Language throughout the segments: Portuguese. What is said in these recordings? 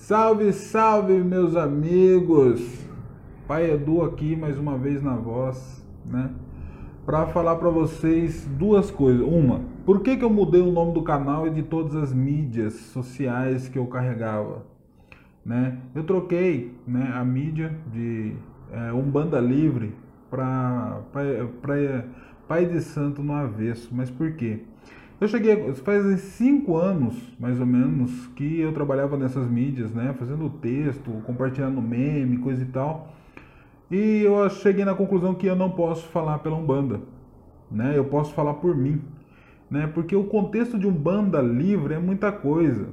Salve, salve, meus amigos! Pai Edu aqui mais uma vez na voz, né? Para falar para vocês duas coisas. Uma, por que, que eu mudei o nome do canal e de todas as mídias sociais que eu carregava? Né? Eu troquei né, a mídia de é, Umbanda Livre para Pai de Santo no avesso. Mas por quê? Eu cheguei, faz cinco anos, mais ou menos, que eu trabalhava nessas mídias, né? Fazendo texto, compartilhando meme, coisa e tal. E eu cheguei na conclusão que eu não posso falar pela Umbanda, né? Eu posso falar por mim, né? Porque o contexto de Umbanda livre é muita coisa,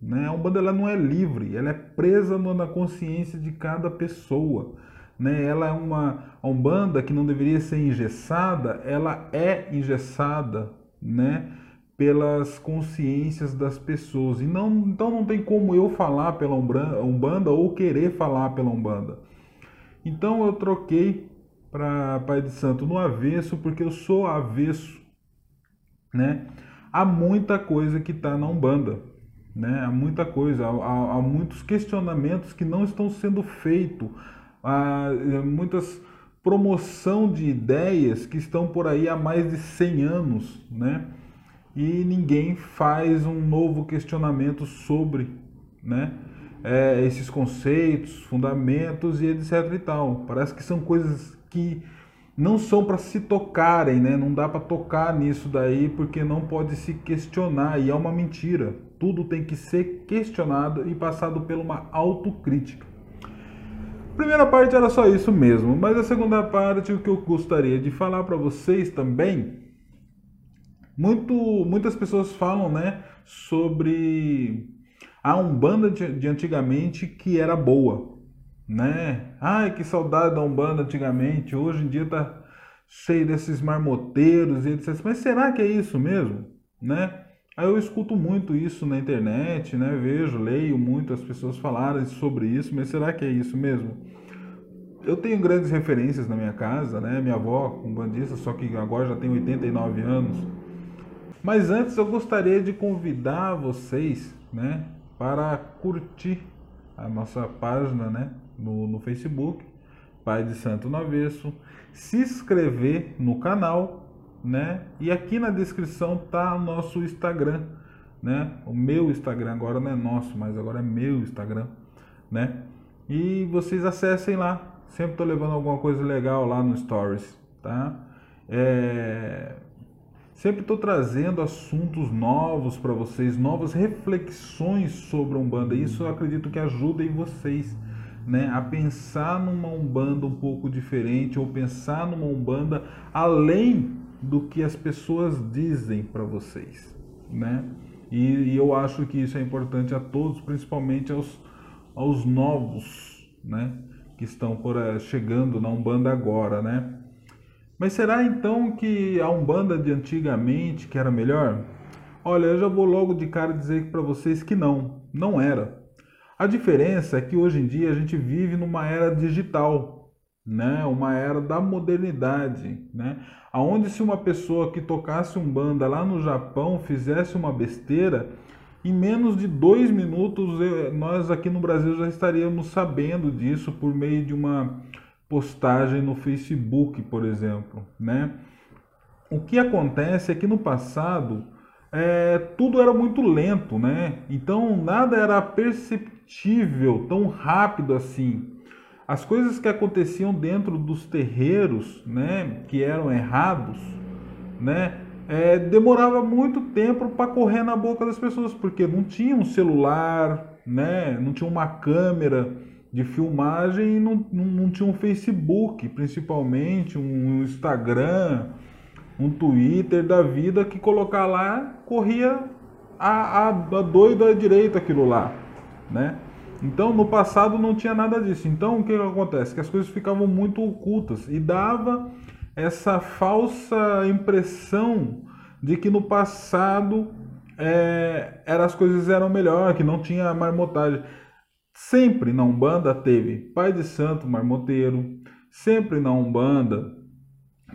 né? A Umbanda ela não é livre, ela é presa na consciência de cada pessoa. Né? Ela é uma a Umbanda que não deveria ser engessada, ela é engessada, né? Pelas consciências das pessoas. E não, então não tem como eu falar pela Umbanda ou querer falar pela Umbanda. Então eu troquei para Pai de Santo no avesso, porque eu sou avesso, né? Há muita coisa que está na Umbanda, né? Há muita coisa, há, há, muitos questionamentos que não estão sendo feitos, há muitas promoção de ideias que estão por aí há mais de 100 anos, né? E ninguém faz um novo questionamento sobre né, é, esses conceitos, fundamentos e etc e tal. Parece que são coisas que não são para se tocarem, né? Não dá para tocar nisso daí porque não pode se questionar e é uma mentira. Tudo tem que ser questionado e passado por uma autocrítica. Primeira parte era só isso mesmo, mas a segunda parte o que eu gostaria de falar para vocês também muito, muitas pessoas falam, né, sobre a Umbanda de, de antigamente que era boa, né? Ai, que saudade da Umbanda antigamente. Hoje em dia tá cheio desses marmoteiros e etc. Mas será que é isso mesmo, né? Aí eu escuto muito isso na internet, né? Vejo, leio muito as pessoas falarem sobre isso, mas será que é isso mesmo? Eu tenho grandes referências na minha casa, né? Minha avó, um bandista, só que agora já tem 89 anos mas antes eu gostaria de convidar vocês, né, para curtir a nossa página, né, no, no Facebook, Pai de Santo no Avesso, se inscrever no canal, né, e aqui na descrição tá o nosso Instagram, né, o meu Instagram agora não é nosso, mas agora é meu Instagram, né, e vocês acessem lá, sempre estou levando alguma coisa legal lá no Stories, tá? É, Sempre estou trazendo assuntos novos para vocês, novas reflexões sobre a Umbanda. Isso eu acredito que ajuda em vocês né, a pensar numa Umbanda um pouco diferente ou pensar numa Umbanda além do que as pessoas dizem para vocês. Né? E, e, eu acho que isso é importante a todos, principalmente aos, aos novos né, que estão por, eh, chegando na Umbanda agora. Né? Mas será então que a Umbanda de antigamente que era melhor? Olha, eu já vou logo de cara dizer para vocês que não, não era. A diferença é que hoje em dia a gente vive numa era digital, né? Uma era da modernidade, né? Aonde se uma pessoa que tocasse umbanda lá no Japão fizesse uma besteira, em menos de dois minutos nós aqui no Brasil já estaríamos sabendo disso por meio de uma postagem no Facebook, por exemplo, né? O que acontece é que no passado é, tudo era muito lento, né? Então nada era perceptível tão rápido assim. As coisas que aconteciam dentro dos terreiros, né, que eram errados, né, é, demorava muito tempo para correr na boca das pessoas, porque não tinha um celular, né, não tinha uma câmera de filmagem e não, não, não, tinha um Facebook, principalmente, um Instagram, um Twitter da vida que colocar lá corria a, a, a doida direita aquilo lá, né? Então no passado não tinha nada disso. Então o que, acontece? Que as coisas ficavam muito ocultas e dava essa falsa impressão de que no passado é, era, as coisas eram melhor, que não tinha marmotagem. Sempre na Umbanda teve pai de santo marmoteiro, sempre na Umbanda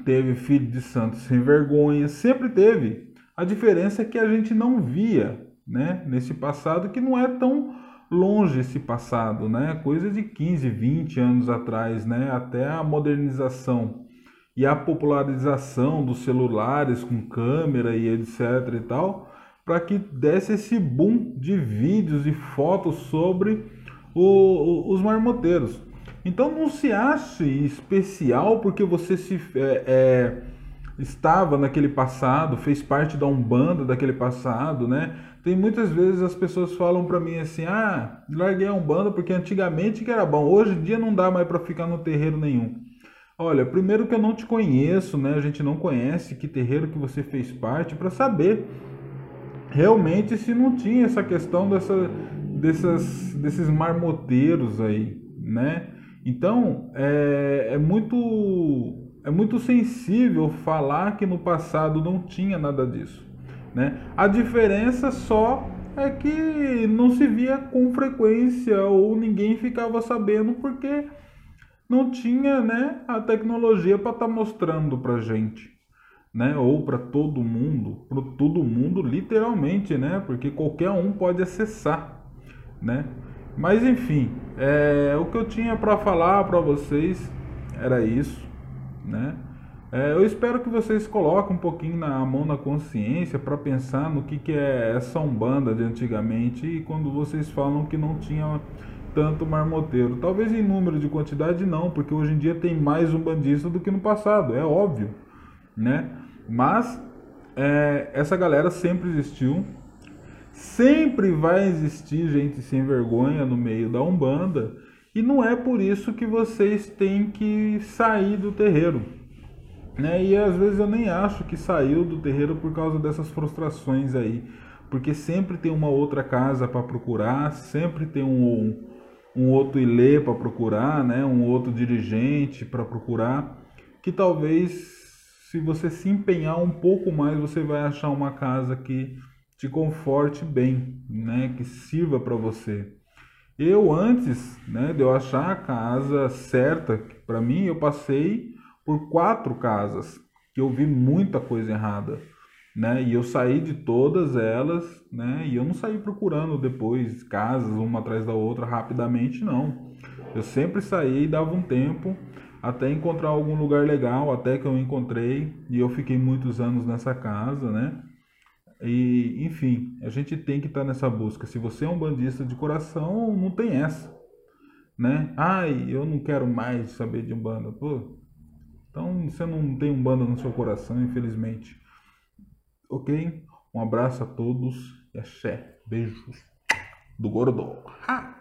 teve filho de santo sem vergonha, sempre teve. A diferença é que a gente não via, né, nesse passado que não é tão longe esse passado, né? Coisa de 15, 20 anos atrás, né? Até a modernização e a popularização dos celulares com câmera e etc e tal, para que desse esse boom de vídeos e fotos sobre o, o, os marmoteiros. Então não se ache especial porque você se é, é, estava naquele passado, fez parte da umbanda daquele passado, né? Tem muitas vezes as pessoas falam para mim assim: "Ah, larguei a umbanda porque antigamente que era bom, hoje em dia não dá mais para ficar no terreiro nenhum". Olha, primeiro que eu não te conheço, né? A gente não conhece que terreiro que você fez parte para saber realmente se não tinha essa questão dessa, dessas, desses marmoteiros aí, né? Então é, é muito é muito sensível falar que no passado não tinha nada disso, né? A diferença só é que não se via com frequência ou ninguém ficava sabendo porque não tinha né, a tecnologia para estar tá mostrando para gente, né? Ou para todo mundo, para todo mundo literalmente, né? Porque qualquer um pode acessar, né? Mas enfim, é, o que eu tinha para falar para vocês era isso, né? É, eu espero que vocês coloquem um pouquinho na mão na consciência para pensar no que, que é essa umbanda de antigamente e quando vocês falam que não tinha tanto marmoteiro. Talvez em número de quantidade não, porque hoje em dia tem mais umbandista do que no passado, é óbvio, né? Mas é, essa galera sempre existiu, sempre vai existir gente sem vergonha no meio da umbanda e não é por isso que vocês têm que sair do terreiro. Né? E às vezes eu nem acho que saiu do terreiro por causa dessas frustrações aí, porque sempre tem uma outra casa para procurar, sempre tem um, um outro ilê para procurar, né? um outro dirigente para procurar, que talvez se você se empenhar um pouco mais, você vai achar uma casa que te conforte bem, né? que sirva para você. Eu antes né, de eu achar a casa certa para mim, eu passei por quatro casas que eu vi muita coisa errada né? E eu saí de todas elas, né? E eu não saí procurando depois casas uma atrás da outra rapidamente, não. Eu sempre saí e dava um tempo até encontrar algum lugar legal, até que eu encontrei e eu fiquei muitos anos nessa casa, né? E, enfim, a gente tem que estar tá nessa busca. Se você é um bandista de coração, não tem essa, né? Ai, eu não quero mais saber de umbanda. Pô, então você não tem umbanda no seu coração, infelizmente. Ok? Um abraço a todos e axé. Beijos do Gordo. Ha!